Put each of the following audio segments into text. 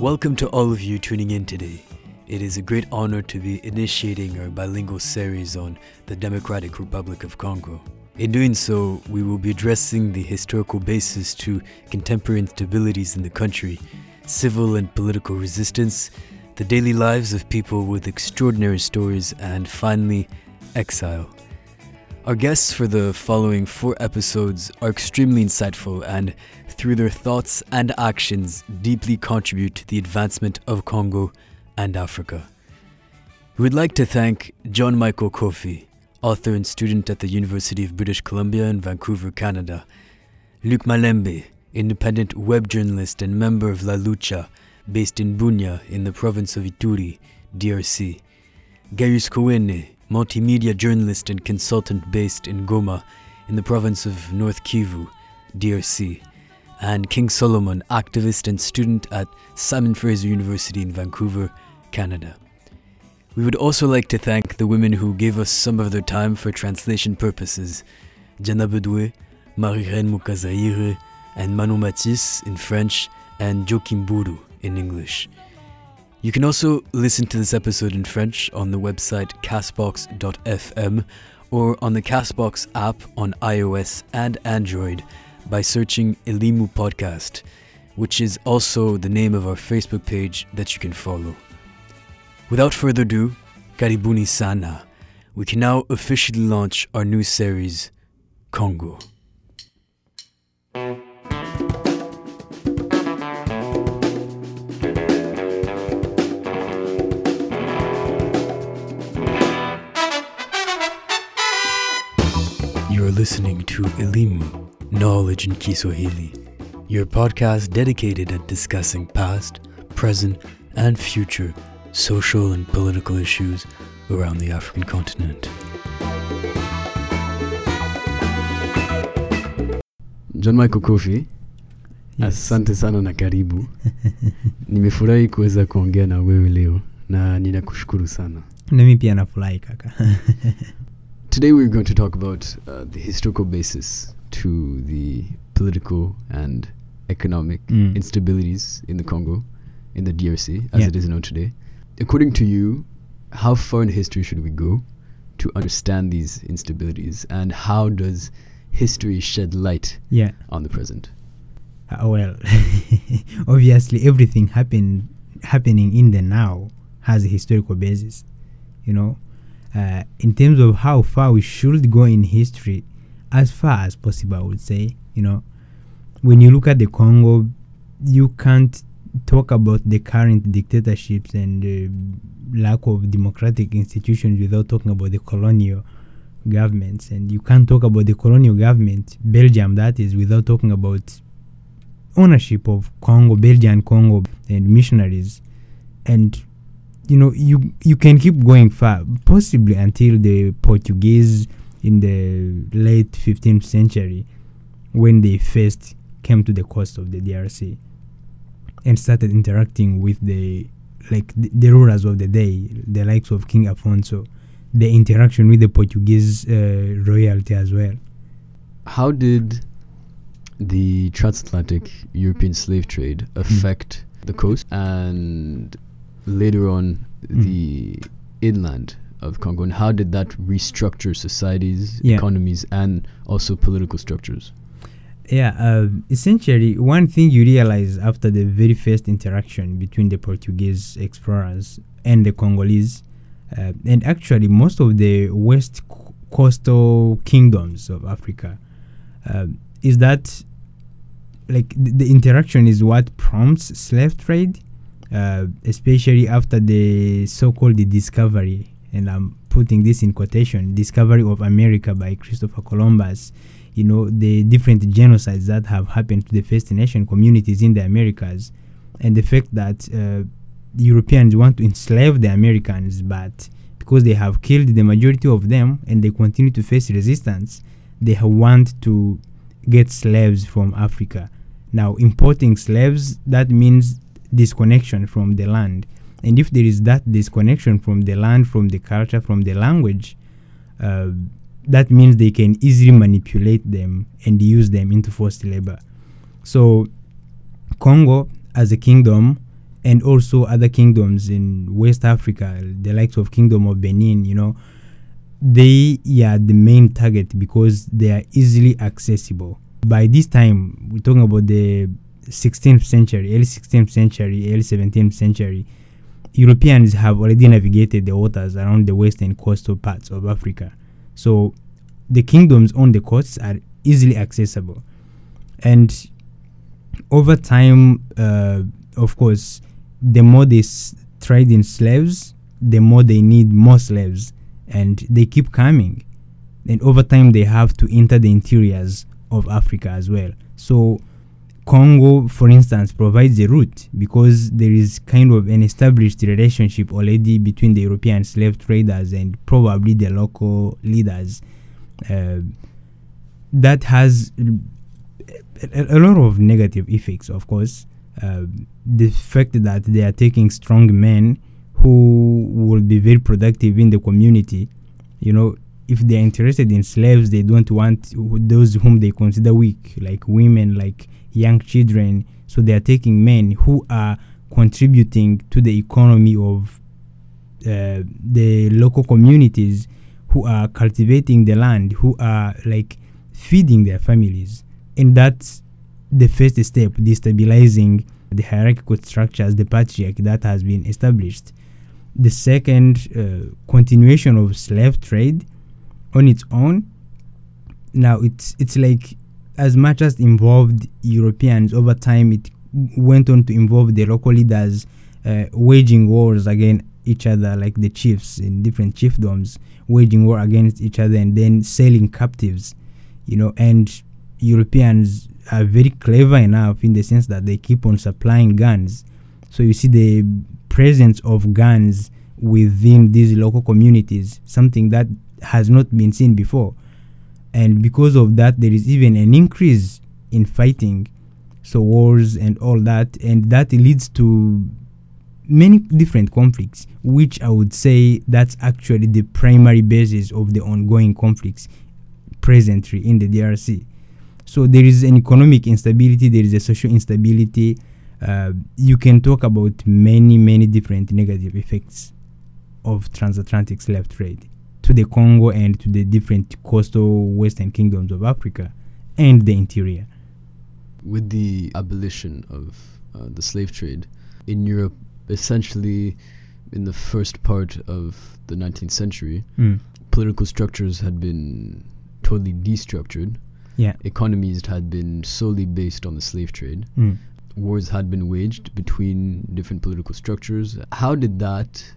Welcome to all of you tuning in today. It is a great honor to be initiating our bilingual series on the Democratic Republic of Congo. In doing so, we will be addressing the historical basis to contemporary instabilities in the country, civil and political resistance, the daily lives of people with extraordinary stories, and finally, exile. Our guests for the following four episodes are extremely insightful and, through their thoughts and actions, deeply contribute to the advancement of Congo and Africa. We would like to thank John Michael Kofi, author and student at the University of British Columbia in Vancouver, Canada, Luc Malembe, independent web journalist and member of La Lucha, based in Bunia in the province of Ituri, DRC, Gaius Kowene, multimedia journalist and consultant based in Goma in the province of North Kivu, DRC, and King Solomon, activist and student at Simon Fraser University in Vancouver, Canada. We would also like to thank the women who gave us some of their time for translation purposes Jana Bedoué, Marie-Reine Mukazaire, and Manu Matisse in French, and Joachim Buru in English. You can also listen to this episode in French on the website castbox.fm or on the Castbox app on iOS and Android by searching Elimu Podcast, which is also the name of our Facebook page that you can follow. Without further ado, Karibuni Sana, we can now officially launch our new series, Congo. You're listening to Elimu, Knowledge in Kiswahili, your podcast dedicated at discussing past, present, and future social and political issues around the African continent. John Michael Kofi, asante sana na karibu. Nimefurahi kuweza kuongea na wewe leo na ninakushukuru sana. nami pia nafurahi kaka Today we're going to talk about uh, the historical basis to the political and economic Mm. instabilities in the Congo, in the DRC, as Yeah. it is known today. According to you, how far in history should we go to understand these instabilities, and how does history shed light yeah on the present? Uh, well obviously everything happen, happening in the now has a historical basis you know uh, in terms of how far we should go in history as far as possible i would say you know. When you look at the congo you can't talk about the current dictatorships and uh, lack of democratic institutions without talking about the colonial governments. And you can't talk about the colonial government belgium that is without talking about ownership of congo belgian congo and missionaries. And you know you you can keep going far possibly until the portuguese in the late 15th century when they first came to the coast of the drc and started interacting with the like the, the rulers of the day the likes of king afonso the interaction with the portuguese uh, royalty as well. How did the transatlantic European slave trade affect the coast and later on Mm. the inland of Congo? And how did that restructure societies, Yeah. economies, and also political structures? Yeah, uh, essentially, one thing you realize after the very first interaction between the Portuguese explorers and the Congolese, uh, and actually most of the west co- coastal kingdoms of Africa, uh, is that like the, the interaction is what prompts slave trade, uh, especially after the so-called the discovery, and I'm putting this in quotation, discovery of America by Christopher Columbus you know the different genocides that have happened to the First Nation communities in the Americas, and the fact that uh, Europeans want to enslave the Americans, but because they have killed the majority of them and they continue to face resistance, they want to get slaves from Africa. Now, importing slaves that means disconnection from the land, and if there is that disconnection from the land, from the culture, from the language. Uh, that means they can easily manipulate them and use them into forced labor. So, Congo as a kingdom and also other kingdoms in West Africa, the likes of Kingdom of Benin, you know, they are the main target because they are easily accessible. By this time, we're talking about the 16th century, early 16th century, early 17th century. Europeans have already navigated the waters around the western coastal parts of Africa. So the kingdoms on the coasts are easily accessible. And over time, uh, of course, the more they s- trade in slaves, the more they need more slaves. And they keep coming. And over time, they have to enter the interiors of Africa as well. So, Congo, for instance, provides a route because there is kind of an established relationship already between the European slave traders and probably the local leaders. Uh, that has a, a lot of negative effects, of course. Uh, the fact that they are taking strong men who will be very productive in the community, you know, if they're interested in slaves, they don't want those whom they consider weak, like women, like young children. So they are taking men who are contributing to the economy of uh, the local communities, who are cultivating the land, who are like feeding their families. And that's the first step, destabilizing the hierarchical structures, the patriarchy that has been established. The second, uh, continuation of slave trade on its own. Now it's it's like as much as involved Europeans over time, it went on to involve the local leaders uh, waging wars against each other, like the chiefs in different chiefdoms, waging war against each other and then selling captives, you know. And Europeans are very clever enough in the sense that they keep on supplying guns. So you see the presence of guns within these local communities, something that has not been seen before. And because of that, there is even an increase in fighting, so wars and all that, and that leads to many different conflicts, which I would say that's actually the primary basis of the ongoing conflicts presently in the DRC. So there is an economic instability, there is a social instability. Uh, you can talk about many, many different negative effects of transatlantic slave trade to the Congo and to the different coastal western kingdoms of Africa and the interior. With the abolition of uh, the slave trade in Europe, essentially in the first part of the 19th century, Mm. political structures had been totally destructured. Yeah. Economies had been solely based on the slave trade. Mm. Wars had been waged between different political structures. How did that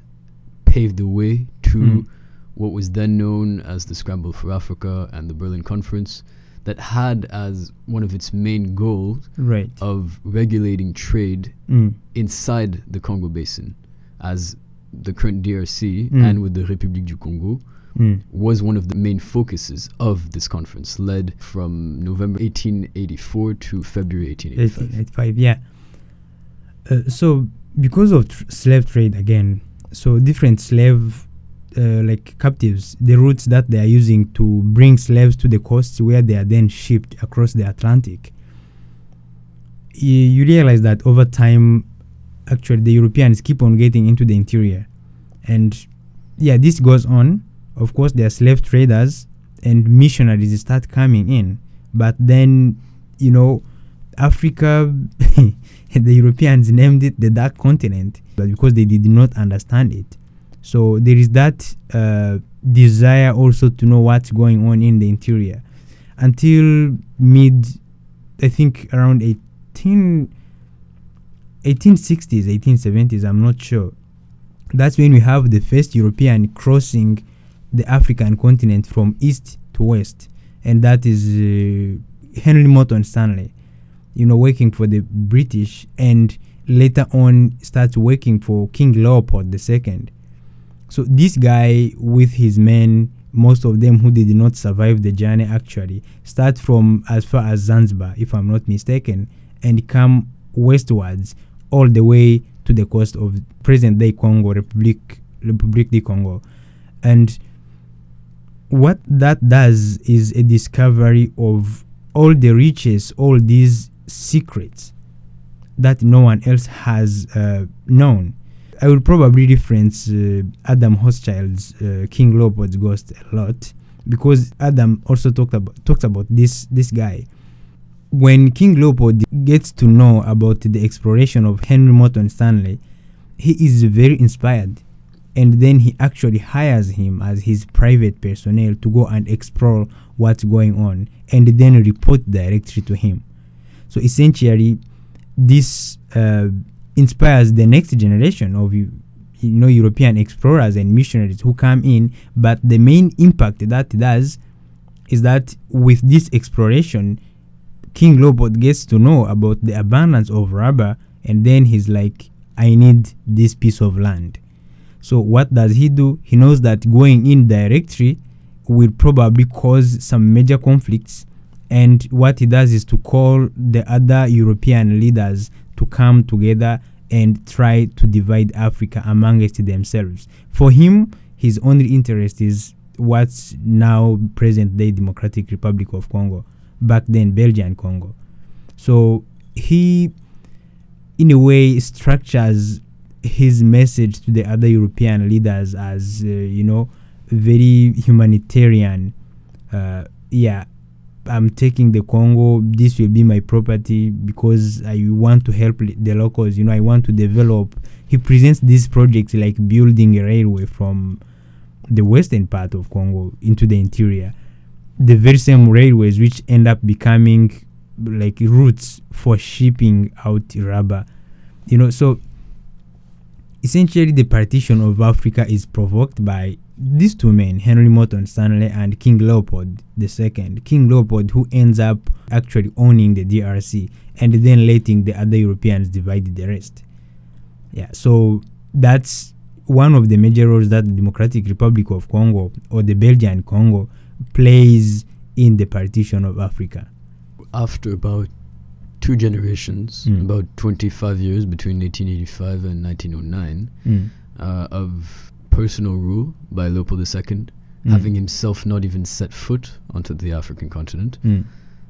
pave the way to Mm. What was then known as the Scramble for Africa and the Berlin Conference, that had as one of its main goals Right. of regulating trade Mm. inside the Congo Basin, as the current DRC Mm. and with the République du Congo Mm. was one of the main focuses of this conference, led from November 1884 to February 1885. 1885, yeah. Uh, so because of tr- slave trade again, so different slave uh, like captives, the routes that they are using to bring slaves to the coasts where they are then shipped across the Atlantic. y- You realize that over time, actually, the Europeans keep on getting into the interior, and yeah, this goes on. Of course, there are slave traders and missionaries start coming in, but then you know Africa, the Europeans named it the Dark Continent, but because they did not understand it. So there is that uh, desire also to know what's going on in the interior. Until mid, I think around 18, 1860s, 1870s, I'm not sure. That's when we have the first European crossing the African continent from east to west, and that is uh, Henry Morton Stanley you know, working for the British and later on starts working for King Leopold II. So this guy with his men, most of them who did not survive the journey actually, start from as far as Zanzibar, if I'm not mistaken, and come westwards all the way to the coast of present day Congo, Republic Republic du Congo. And what that does is a discovery of all the riches, all these secrets that no one else has uh, known. I will probably reference uh, Adam Hochschild's uh, King Leopold's Ghost a lot because Adam also talked about talked about this this guy. When King Leopold gets to know about the exploration of Henry Morton Stanley, he is very inspired, and then he actually hires him as his private personnel to go and explore what's going on, and then report directly to him. So essentially, this uh, inspires the next generation of you know European explorers and missionaries who come in. But the main impact that does is that with this exploration King Leopold gets to know about the abundance of rubber and then he's like I need this piece of land. So what does he do? He knows that going in directly will probably cause some major conflicts and what he does is to call the other European leaders to come together and try to divide Africa amongst themselves. For him, his only interest is what's now present day Democratic Republic of Congo, back then Belgian Congo. So he, in a way, structures his message to the other European leaders as, uh, you know, very humanitarian. Uh, yeah, I'm taking the Congo. This will be my property because I want to help the locals. You know, I want to develop. He presents these projects like building a railway from the western part of Congo into the interior. The very same railways which end up becoming like routes for shipping out rubber. You know, so essentially the partition of Africa is provoked by these two men, Henry Morton Stanley and King Leopold II, King Leopold who ends up actually owning the DRC and then letting the other Europeans divide the rest. Yeah, so that's one of the major roles that the Democratic Republic of Congo or the Belgian Congo plays in the partition of Africa. After about two generations, mm. about 25 years between 1885 and 1909, mm. uh, of personal rule by Leopold II, mm. having himself not even set foot onto the African continent, mm.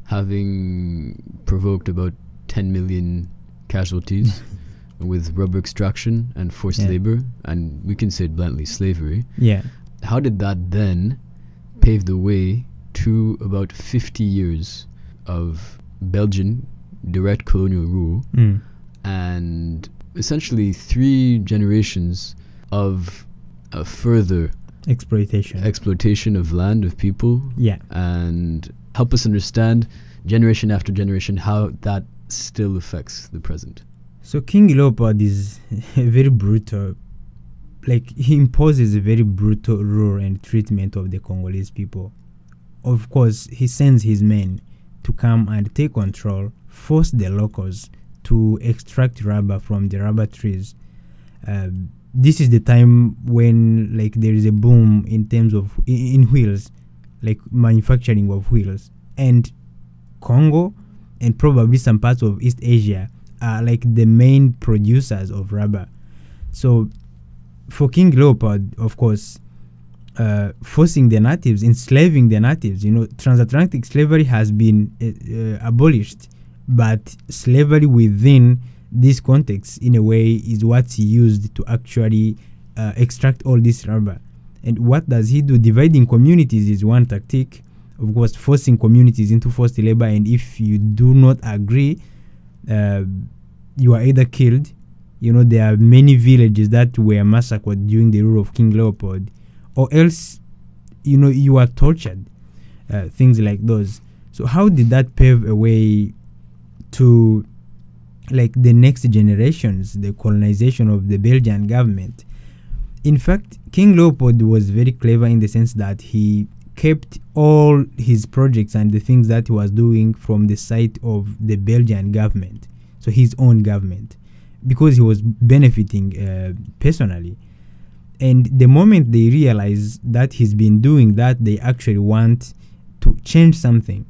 having provoked about 10 million casualties with rubber extraction and forced yeah. labor, and we can say it bluntly, slavery. Yeah. How did that then pave the way to about 50 years of Belgian direct colonial rule mm. and essentially three generations of a further exploitation. exploitation of land of people. Yeah. And help us understand generation after generation how that still affects the present. So king leopold is very brutal like he imposes a very brutal rule and treatment of the congolese people. Of course he sends his men to come and take control force the locals to extract rubber from the rubber trees um, this is the time when like there is a boom in terms of in, in wheels like manufacturing of wheels. And congo and probably some parts of east asia are like the main producers of rubber. So for king leopold of course uh, forcing the natives enslaving the natives you know transatlantic slavery has been uh, uh, abolished but slavery within this context in a way is what's used to actually uh, extract all this rubber. And what does he do? Dividing communities is one tactic. Of course forcing communities into forced labor. And if you do not agree uh, you are either killed. You know there are many villages that were massacred during the rule of king leopold. Or else you know you are tortured. Uh, things like those. So how did that pave a way to like the next generations, the colonization of the Belgian government. In fact, King Leopold was very clever in the sense that he kept all his projects and the things that he was doing from the side of the Belgian government, so his own government, because he was benefiting uh, personally. And the moment they realize that he's been doing that, they actually want to change something.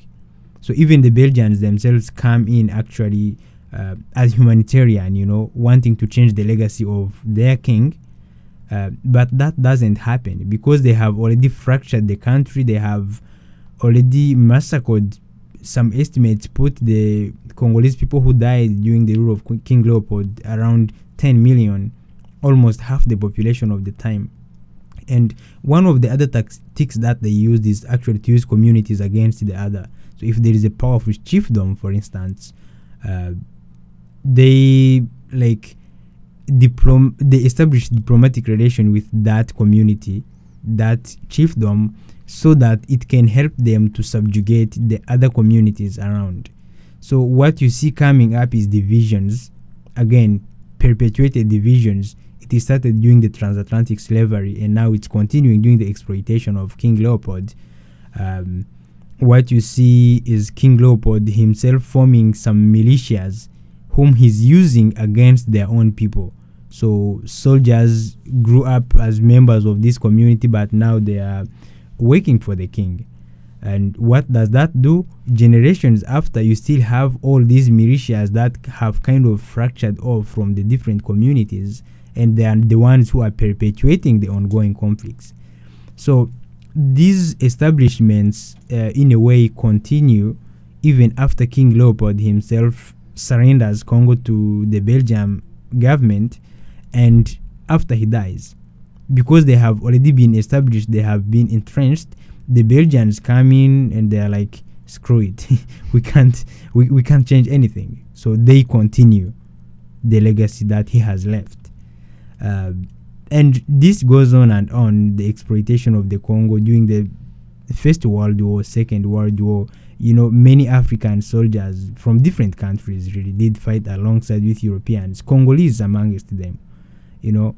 So even the Belgians themselves come in actually uh, as humanitarian, you know, wanting to change the legacy of their king. Uh, but that doesn't happen because they have already fractured the country. They have already massacred some estimates put the Congolese people who died during the rule of King Leopold around 10 million, almost half the population of the time. And one of the other tactics that they used is actually to use communities against the other. So if there is a powerful chiefdom, for instance, uh, they like diplom they establish diplomatic relation with that community, that chiefdom, so that it can help them to subjugate the other communities around. So what you see coming up is divisions, again, perpetuated divisions. It started during the transatlantic slavery, and now it's continuing during the exploitation of King Leopold. Um, what you see is King Leopold himself forming some militias whom he's using against their own people. So soldiers grew up as members of this community, but now they are working for the king. And what does that do? Generations after, you still have all these militias that have kind of fractured off from the different communities, and they are the ones who are perpetuating the ongoing conflicts. So these establishments, uh, in a way, continue even after King Leopold himself surrenders Congo to the Belgium government, and after he dies because they have already been established, they have been entrenched. The Belgians come in and they are like, screw it, we can't we, we can't change anything. So they continue the legacy that he has left. Uh, and this goes on and on the exploitation of the Congo during the First World War, Second World War. You know, many African soldiers from different countries really did fight alongside with Europeans, Congolese amongst them. You know,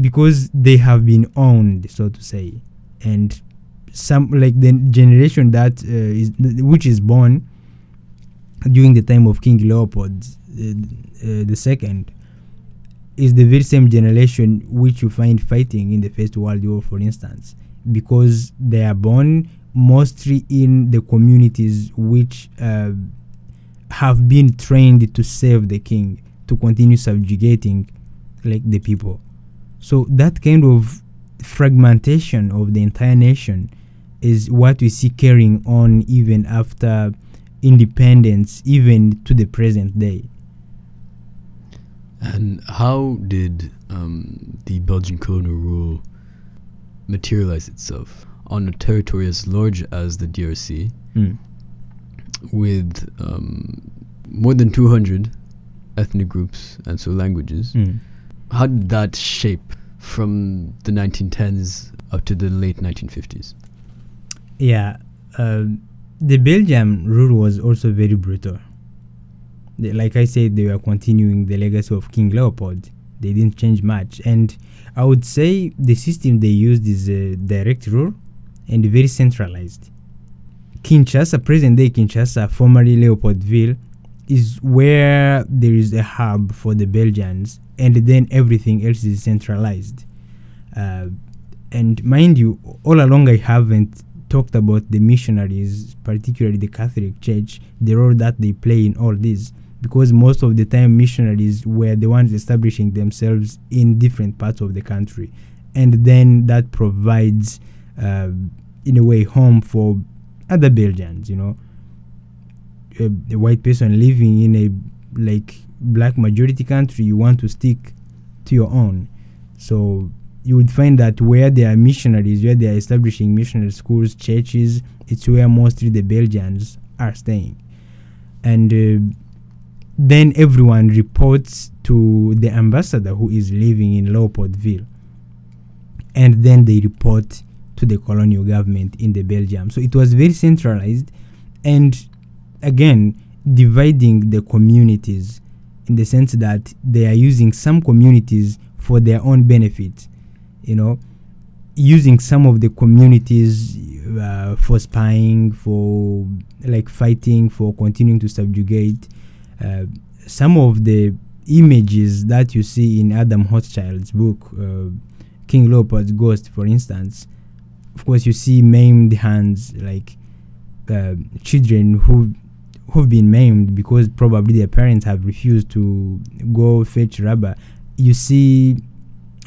because they have been owned, so to say, and some like the generation that uh, is which is born during the time of King Leopold uh, uh, the second is the very same generation which you find fighting in the First World War, for instance, because they are born mostly in the communities which uh, have been trained to serve the king, to continue subjugating like the people. So that kind of fragmentation of the entire nation is what we see carrying on even after independence, even to the present day. And how did um, the Belgian colonial rule materialize itself on a territory as large as the DRC, Mm. with um, more than 200 ethnic groups and so languages? Mm. How did that shape from the 1910s up to the late 1950s? Yeah, uh, the Belgium rule was also very brutal. They, like I said, they were continuing the legacy of King Leopold. They didn't change much, and I would say the system they used is a direct rule and very centralized. Kinshasa, present day Kinshasa, formerly Leopoldville, is where there is a hub for the Belgians, and then everything else is centralized. Uh, and mind you, all along I haven't talked about the missionaries, particularly the Catholic Church, the role that they play in all this, because most of the time missionaries were the ones establishing themselves in different parts of the country, and then that provides, uh, in a way, home for other Belgians. You know, a, a white person living in a like black majority country, you want to stick to your own. So you would find that where there are missionaries, where they are establishing missionary schools, churches, it's where mostly the Belgians are staying. And uh, then everyone reports to the ambassador who is living in Leopoldville. And then they report to the colonial government in the Belgium. So it was very centralized and again dividing the communities in the sense that they are using some communities for their own benefit you know using some of the communities uh, for spying for like fighting for continuing to subjugate uh, some of the images that you see in adam hochschild's book uh, king leopold's ghost for instance of course you see maimed hands like uh, children who who've been maimed because probably their parents have refused to go fetch rubber you see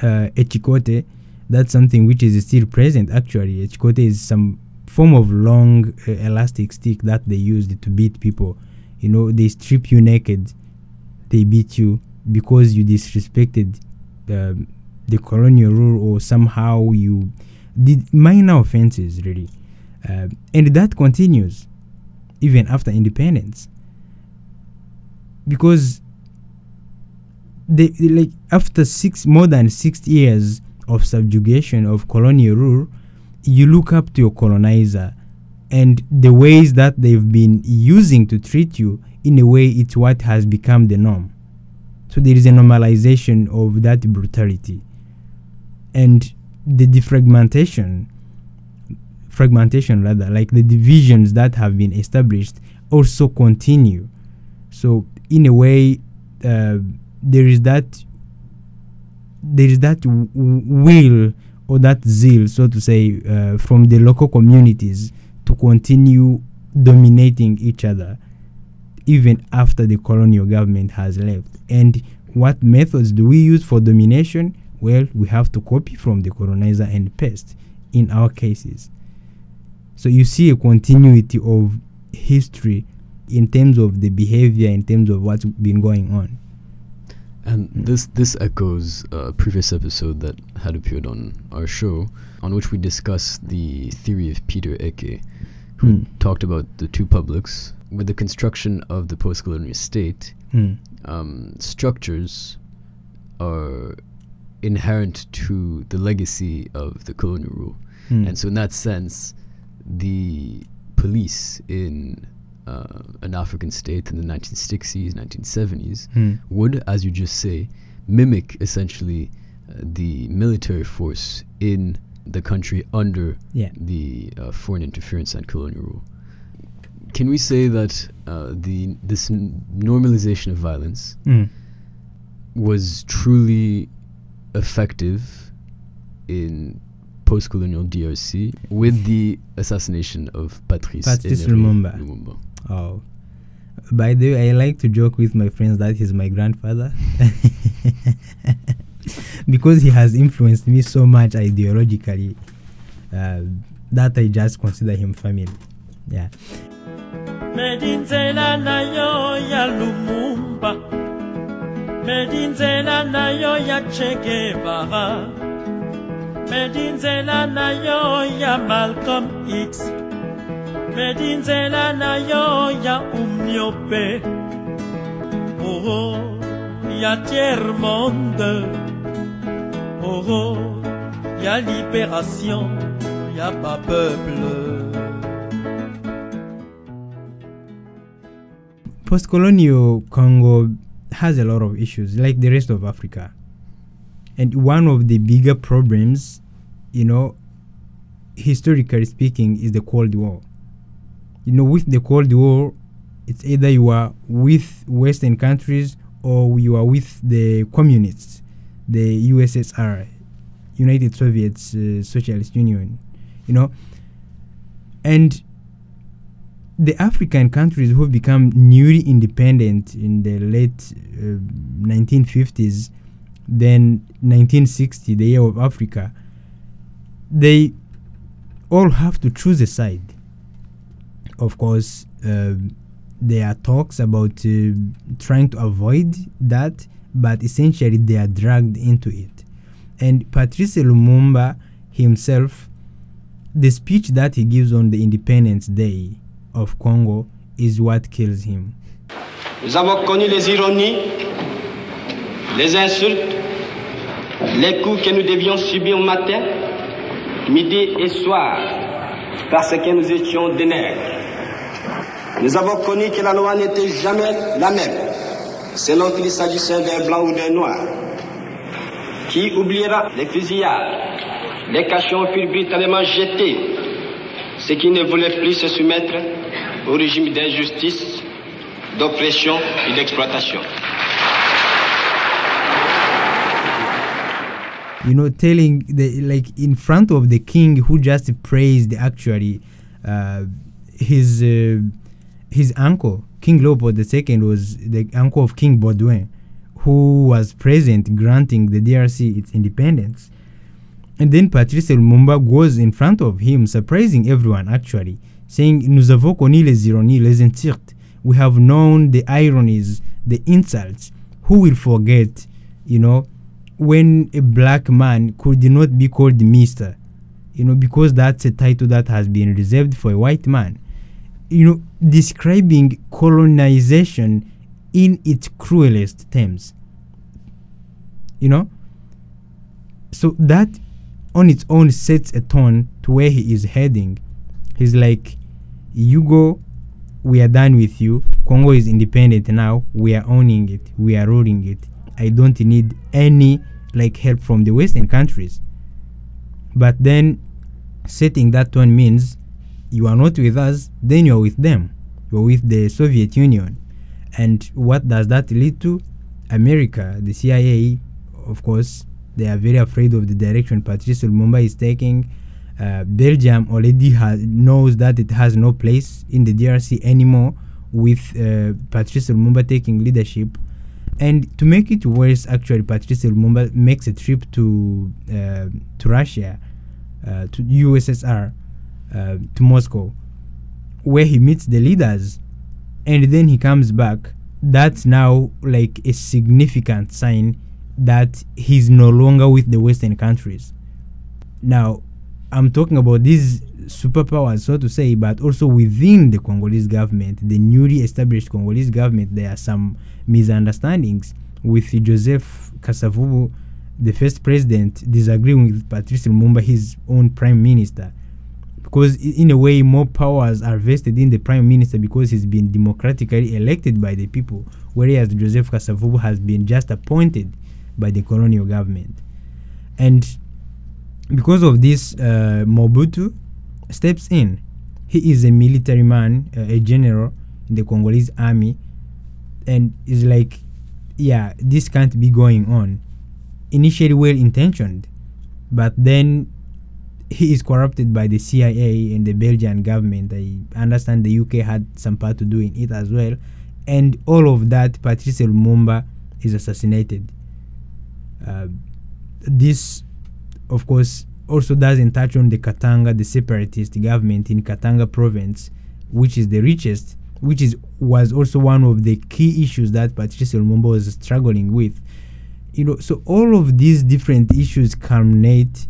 uh, echikote that's something which is still present actually echikote is some form of long uh, elastic stick that they used to beat people. You know, they strip you naked, they beat you because you disrespected um, the colonial rule or somehow you did minor offenses, really. Uh, and that continues even after independence. Because they, they like after six more than six years of subjugation of colonial rule, you look up to your colonizer and the ways that they've been using to treat you in a way it's what has become the norm so there is a normalization of that brutality and the defragmentation fragmentation rather like the divisions that have been established also continue so in a way uh, there is that there is that w- will or that zeal, so to say, uh, from the local communities to continue dominating each other even after the colonial government has left. And what methods do we use for domination? Well, we have to copy from the colonizer and paste in our cases. So you see a continuity of history in terms of the behavior, in terms of what's been going on. And this this echoes a previous episode that had appeared on our show, on which we discussed the theory of Peter Ekeh, who Hmm. talked about the two publics. With the construction of the post-colonial state, Hmm. um, structures are inherent to the legacy of the colonial rule. Hmm. And so, in that sense, the police in uh, an African state in the 1960s, 1970s Hmm. would, as you just say, mimic essentially uh, the military force in the country under Yeah. the uh, foreign interference and colonial rule. Can we say that uh, the this n- normalization of violence Hmm. was truly effective in post-colonial DRC with the assassination of Patrice, Patrice Lumumba. Lumumba. Oh. By the way, I like to joke with my friends that he's my grandfather. because he has influenced me so much ideologically uh, that I just consider him family. Yeah. Medinzela nayo ya che guevara. Medinzela nayo ya malcolm x. Medinzela nayo ya umniope oh ya tiers monde. Oh ya libération ya pas peuple Post colonial Congo has a lot of issues, like the rest of Africa. And one of the bigger problems, you know, historically speaking, is the Cold War. You know, with the Cold War, it's either you are with Western countries or you are with the communists, the USSR, United Soviet uh, Socialist Union, you know. And the African countries who become newly independent in the late uh, 1950s, then 1960, the year of Africa, they all have to choose a side. Of course, uh, there are talks about uh, trying to avoid that, but essentially they are dragged into it. And Patrice Lumumba himself, the speech that he gives on the Independence Day of Congo is what kills him. Nous avons connu les ironies, les insultes, les coups que nous devions subir matin, midi et soir, parce que nous étions des nègres. Nous avons connu que la loi n'était jamais la même, selon qu'il s'agissait d'un blanc ou d'un noir. Qui oubliera les fusillades Les cachons furent brutalement jetés. Ceux qui ne voulaient plus se soumettre au régime d'injustice, d'oppression et d'exploitation. you know telling the like in front of the king who just praised actually uh, his uh, his uncle king leopold ii was the uncle of king baudouin who was present granting the drc its independence And then Patrice Lumumba goes in front of him, surprising everyone actually, saying, Nous avons connu les ironies, les insultes. We have known the ironies, the insults. Who will forget, you know, when a black man could not be called Mister, you know, because that's a title that has been reserved for a white man. You know, describing colonization in its cruelest terms. You know? So that on its own sets a tone to where he is heading. He's like, You go, we are done with you. Congo is independent now. We are owning it. We are ruling it. I don't need any like help from the Western countries. But then setting that tone means you are not with us, then you are with them. You are with the Soviet Union. And what does that lead to? America, the CIA, of course, they are very afraid of the direction Patrice Lumumba is taking. Uh, Belgium already has, knows that it has no place in the DRC anymore with uh, Patrice Lumumba taking leadership. And to make it worse, actually, Patrice Lumumba makes a trip to uh, to Russia, uh, to USSR, uh, to Moscow, where he meets the leaders, and then he comes back. That's now like a significant sign that he's no longer with the Western countries. Now, I'm talking about these superpowers, so to say, but also within the Congolese government, the newly established Congolese government, there are some misunderstandings with Joseph Kasavubu, the first president, disagreeing with Patrice Lumumba, his own prime minister. Because, in a way, more powers are vested in the prime minister because he's been democratically elected by the people, whereas Joseph Kasavubu has been just appointed by the colonial government. And because of this, uh, Mobutu steps in. He is a military man, uh, a general in the Congolese army, and is like, yeah, this can't be going on. Initially well intentioned, but then he is corrupted by the CIA and the Belgian government. I understand the UK had some part to do in it as well. And all of that, Patrice Lumumba is assassinated. Uh, this, of course, also doesn't touch on the Katanga, the separatist government in Katanga province, which is the richest, which is was also one of the key issues that Patrice Lumumba was struggling with. You know, so all of these different issues culminate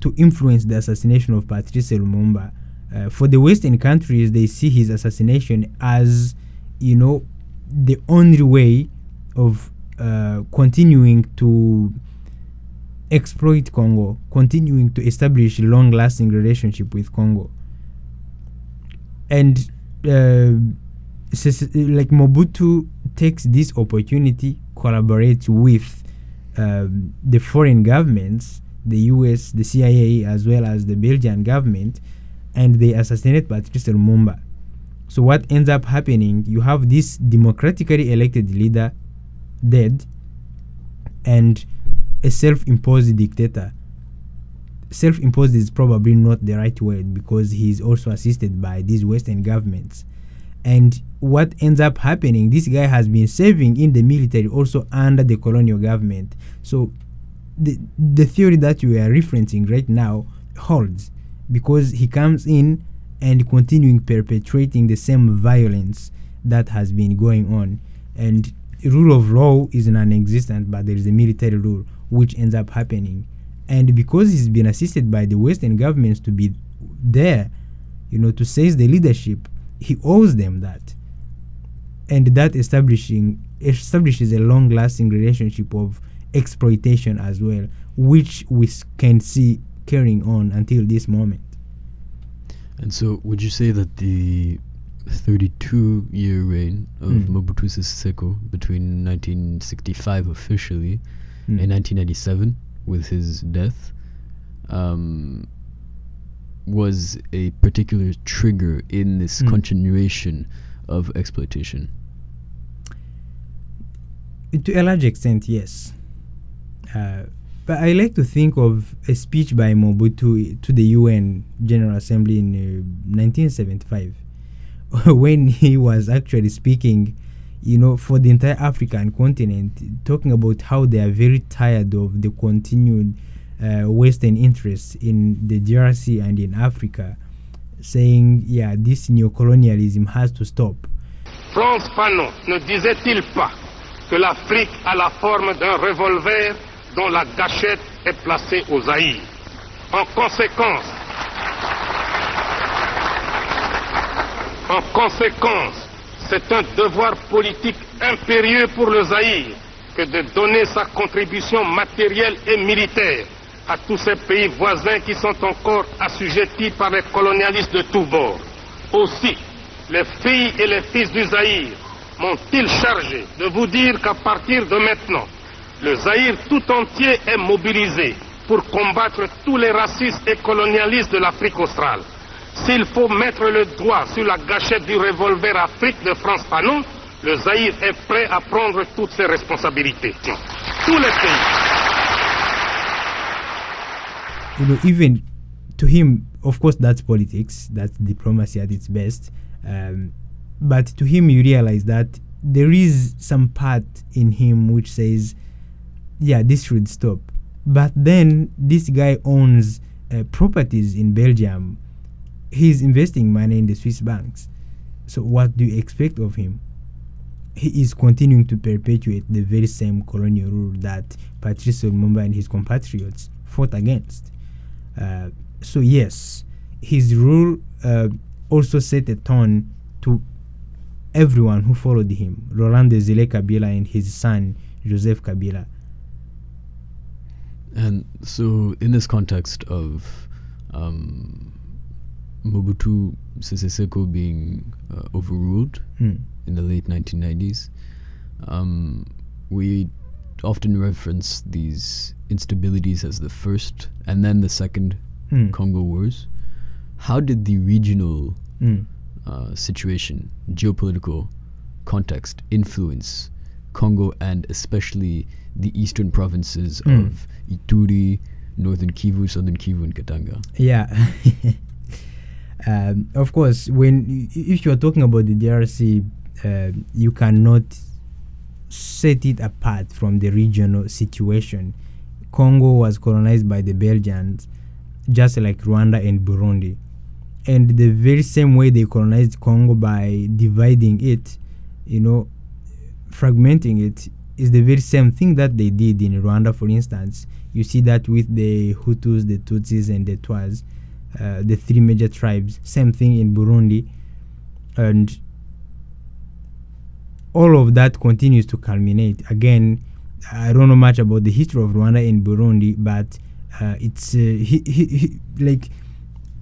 to influence the assassination of Patrice Lumumba. Uh, for the Western countries, they see his assassination as, you know, the only way of uh, continuing to exploit Congo, continuing to establish a long-lasting relationship with Congo. And uh, like Mobutu takes this opportunity, collaborates with um, the foreign governments, the US, the CIA, as well as the Belgian government, and they assassinate Patrice Lumumba. So what ends up happening? You have this democratically elected leader dead and a self-imposed dictator. Self-imposed is probably not the right word because he is also assisted by these western governments. And what ends up happening this guy has been serving in the military also under the colonial government. So the the theory that you are referencing right now holds because he comes in and continuing perpetrating the same violence that has been going on. And rule of law is non-existent but there is a military rule which ends up happening. And because he's been assisted by the western governments to be there you know to seize the leadership he owes them that. And that establishing establishes a long lasting relationship of exploitation as well which we can see carrying on until this moment. And so would you say that the 32 year reign of mm. Mobutu Sese Seko between 1965 officially mm. and 1997 with his death um, was a particular trigger in this mm. continuation of exploitation. To a large extent, yes. Uh, but I like to think of a speech by Mobutu to the UN General Assembly in uh, 1975 when he was actually speaking, you know, for the entire African continent, talking about how they are very tired of the continued uh, Western interests in the DRC and in Africa, saying, yeah, this neocolonialism has to stop. Frantz Fanon ne disait-il pas que l'Afrique a la forme d'un revolver dont la gâchette est placée aux Zaïre En conséquence, en conséquence, c'est un devoir politique impérieux pour le Zaïre que de donner sa contribution matérielle et militaire à tous ces pays voisins qui sont encore assujettis par les colonialistes de tous bords. Aussi, les filles et les fils du Zaïre m'ont-ils chargé de vous dire qu'à partir de maintenant, le Zaïre tout entier est mobilisé pour combattre tous les racistes et colonialistes de l'Afrique australe. S'il faut mettre le doigt sur la gâchette du revolver Afrique de France Panon, le Zaïre est prêt à prendre toutes ses responsabilités. Tous les pays. you know, even to him, of course, that's politics, that's diplomacy at its best. Um, but to him, you realize that there is some part in him which says, yeah, this should stop. But then this guy owns uh, properties in Belgium. He's investing money in the Swiss banks. So, what do you expect of him? He is continuing to perpetuate the very same colonial rule that Patrice Lumumba and his compatriots fought against. Uh, so yes, his rule uh, also set a tone to everyone who followed him. Laurent Desire Kabila and his son Joseph Kabila. And so, in this context of um, Mobutu Sese Seko being uh, overruled Mm. in the late 1990s, um, we often reference these instabilities as the first and then the second Mm. Congo Wars. How did the regional Mm. uh, situation, geopolitical context, influence Congo and especially the eastern provinces of Ituri, Northern Kivu, Southern Kivu, and Katanga? Yeah. um, of course, when if you are talking about the DRC, uh, you cannot set it apart from the regional situation. Congo was colonized by the Belgians, just like Rwanda and Burundi. And the very same way they colonized Congo by dividing it, you know, fragmenting it, is the very same thing that they did in Rwanda, for instance. You see that with the Hutus, the Tutsis, and the Twas, uh, the three major tribes. Same thing in Burundi. And all of that continues to culminate. Again, I don't know much about the history of Rwanda and Burundi, but uh, it's uh, he, he, he, like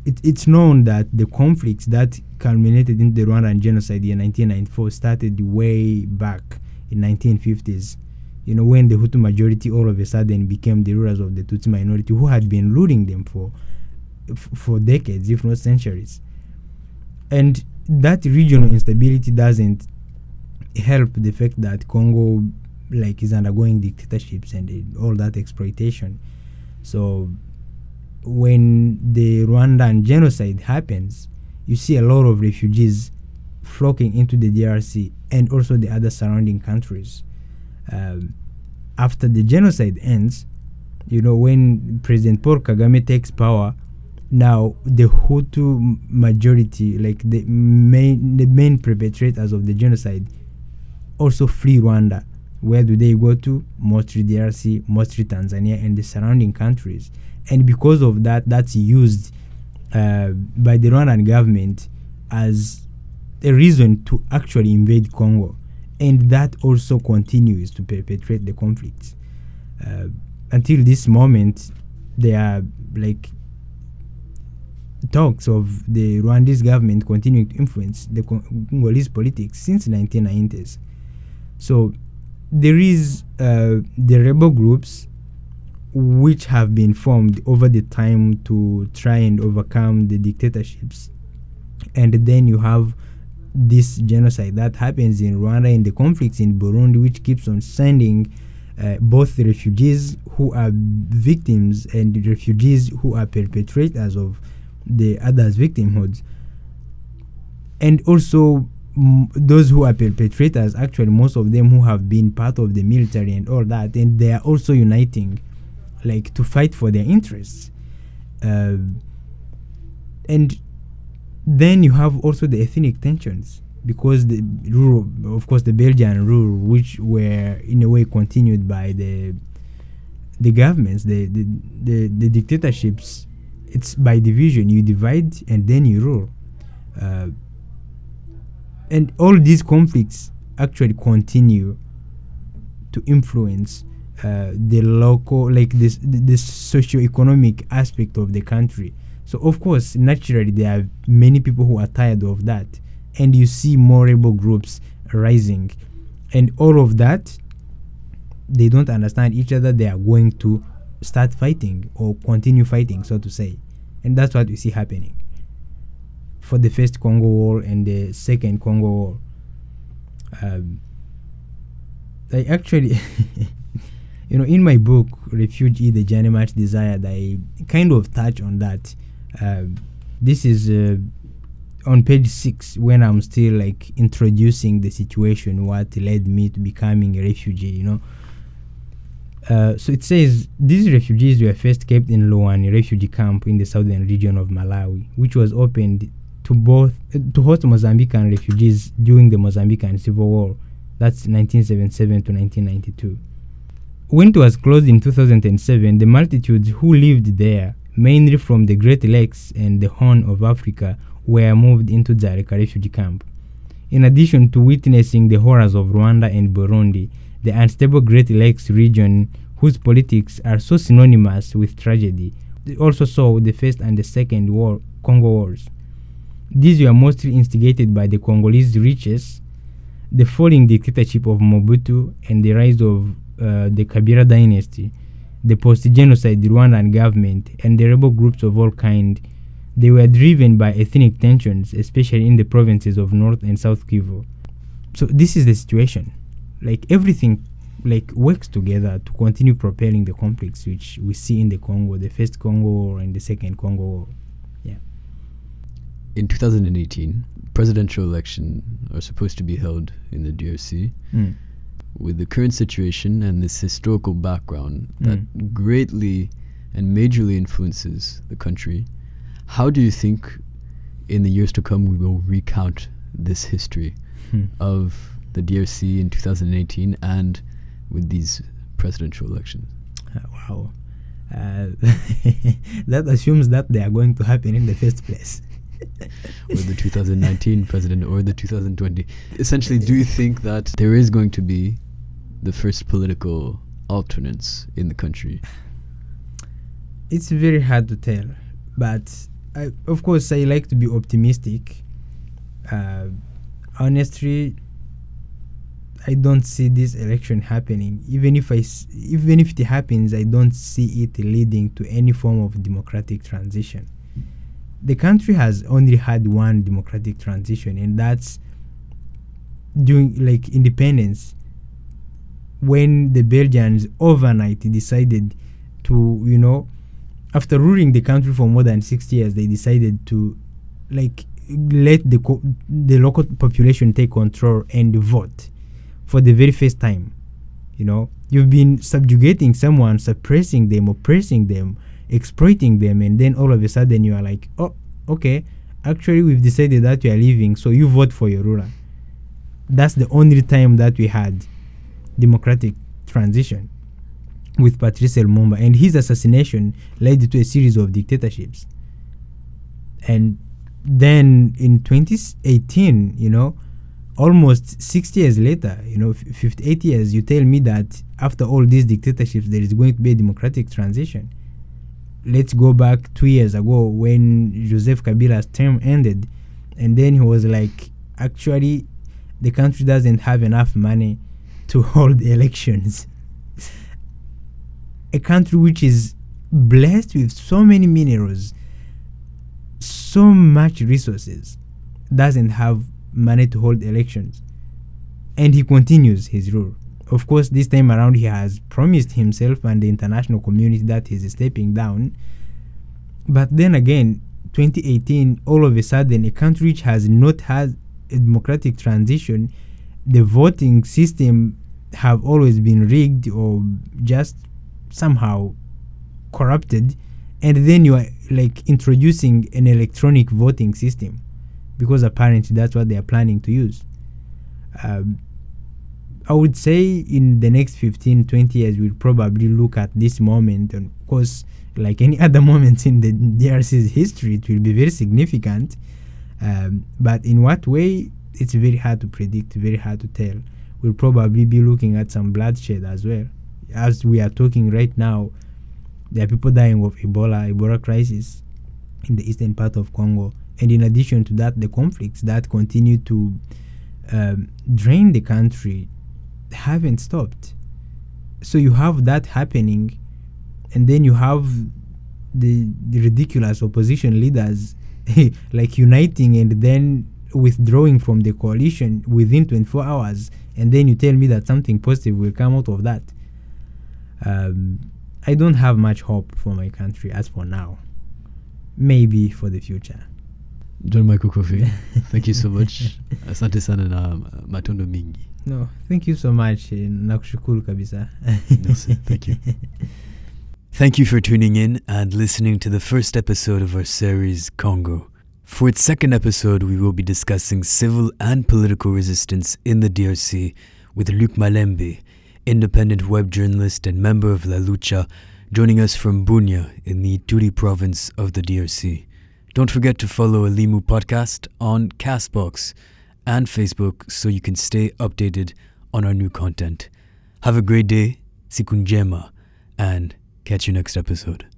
it, it's known that the conflicts that culminated in the Rwandan genocide in 1994 started way back in 1950s. You know, when the Hutu majority all of a sudden became the rulers of the Tutsi minority, who had been ruling them for f- for decades, if not centuries. And that regional instability doesn't help the fact that Congo like is undergoing dictatorships and uh, all that exploitation. So when the Rwandan genocide happens, you see a lot of refugees flocking into the DRC and also the other surrounding countries. Um, after the genocide ends, you know, when President Paul Kagame takes power, now the Hutu majority, like the main the main perpetrators of the genocide, also flee Rwanda. Where do they go to? Mostly DRC, mostly Tanzania, and the surrounding countries. And because of that, that's used uh, by the Rwandan government as a reason to actually invade Congo. And that also continues to perpetuate the conflict. Uh, until this moment, there are like talks of the Rwandese government continuing to influence the Congolese politics since 1990s. So there is uh, the rebel groups which have been formed over the time to try and overcome the dictatorships. And then you have this genocide that happens in Rwanda and the conflicts in Burundi, which keeps on sending uh, both the refugees who are victims and refugees who are perpetrators of the others' victimhoods. And also, mm, those who are perpetrators, actually, most of them who have been part of the military and all that, and they are also uniting like to fight for their interests. Uh, and then you have also the ethnic tensions because the rule, of course, the Belgian rule, which were in a way continued by the the governments, the the, the, the dictatorships. It's by division. You divide and then you rule. Uh, and all these conflicts actually continue to influence uh, the local, like this, the, socio-economic aspect of the country. So of course, naturally, there are many people who are tired of that, and you see more rebel groups rising, and all of that, they don't understand each other. They are going to start fighting or continue fighting, so to say, and that's what we see happening for the first Congo War and the second Congo War. Um, I actually, you know, in my book "Refugee: The Journey Much Desired," I kind of touch on that. Um, this is uh, on page six when I'm still like introducing the situation, what led me to becoming a refugee. You know. Uh, so it says these refugees were first kept in Luwani refugee camp in the southern region of Malawi, which was opened to both uh, to host Mozambican refugees during the Mozambican Civil War. That's 1977 to 1992. When it was closed in 2007, the multitudes who lived there, mainly from the Great Lakes and the Horn of Africa, were moved into Dzaleka refugee camp. In addition to witnessing the horrors of Rwanda and Burundi, the unstable Great Lakes region, whose politics are so synonymous with tragedy, they also saw the First and the Second War, Congo Wars. These were mostly instigated by the Congolese riches, the falling dictatorship of Mobutu, and the rise of uh, the Kabila dynasty, the post-genocide Rwandan government, and the rebel groups of all kinds they were driven by ethnic tensions, especially in the provinces of North and South Kivu. So this is the situation. Like everything like works together to continue propelling the conflicts which we see in the Congo, the first Congo War and the second Congo War. Yeah. In 2018, presidential election are supposed to be held in the DRC. Mm. With the current situation and this historical background that Mm. greatly and majorly influences the country, how do you think in the years to come we will recount this history Hmm. of the DRC in 2018 and with these presidential elections? Uh, wow. Uh, that assumes that they are going to happen in the first place. or the 2019 president or the 2020. Essentially, do you think that there is going to be the first political alternates in the country? It's very hard to tell, but I, of course I like to be optimistic. Uh, honestly, I don't see this election happening. Even if I, even if it happens, I don't see it leading to any form of democratic transition. The country has only had one democratic transition, and that's during like independence when the Belgians overnight decided to, you know, after ruling the country for more than six years, they decided to, like, let the co- the local population take control and vote for the very first time. You know, you've been subjugating someone, suppressing them, oppressing them, exploiting them, and then all of a sudden you are like, oh, okay, actually we've decided that you are leaving, so you vote for your ruler. That's the only time that we had democratic transition with Patrice Lumumba, and his assassination led to a series of dictatorships. And then in 2018, you know, almost 60 years later, you know, f- 58 years, you tell me that after all these dictatorships, there is going to be a democratic transition. Let's go back two years ago when Joseph Kabila's term ended, and then he was like, actually, the country doesn't have enough money to hold elections. A country which is blessed with so many minerals, so much resources, doesn't have money to hold elections. And he continues his rule. Of course, this time around, he has promised himself and the international community that he's stepping down. But then again, 2018, all of a sudden, a country which has not had a democratic transition, the voting system have always been rigged or just somehow corrupted, and then you are like introducing an electronic voting system because apparently that's what they are planning to use. Um, I would say in the next 15, 20 years, we'll probably look at this moment. And of course, like any other moments in the DRC's history, it will be very significant. Um, but in what way, it's very hard to predict, very hard to tell. We'll probably be looking at some bloodshed as well. As we are talking right now, there are people dying of Ebola, Ebola crisis in the eastern part of Congo. And in addition to that, the conflicts that continue to um, drain the country haven't stopped. So you have that happening, and then you have the, the ridiculous opposition leaders like uniting and then withdrawing from the coalition within 24 hours, and then you tell me that something positive will come out of that. Um, I don't have much hope for my country as for now. Maybe for the future. John Michael Kofi, thank you so much. Asante sana na matondo mingi. No, thank you so much. Nakushukuru kabisa. Merci, thank you. Thank you for tuning in and listening to the first episode of our series, Congo. For its second episode, we will be discussing civil and political resistance in the DRC with Luc Malembe, independent web journalist and member of La Lucha, joining us from Bunia in the Ituri province of the DRC. Don't forget to follow Alimu Podcast on Castbox and Facebook so you can stay updated on our new content. Have a great day, siku njema, and catch you next episode.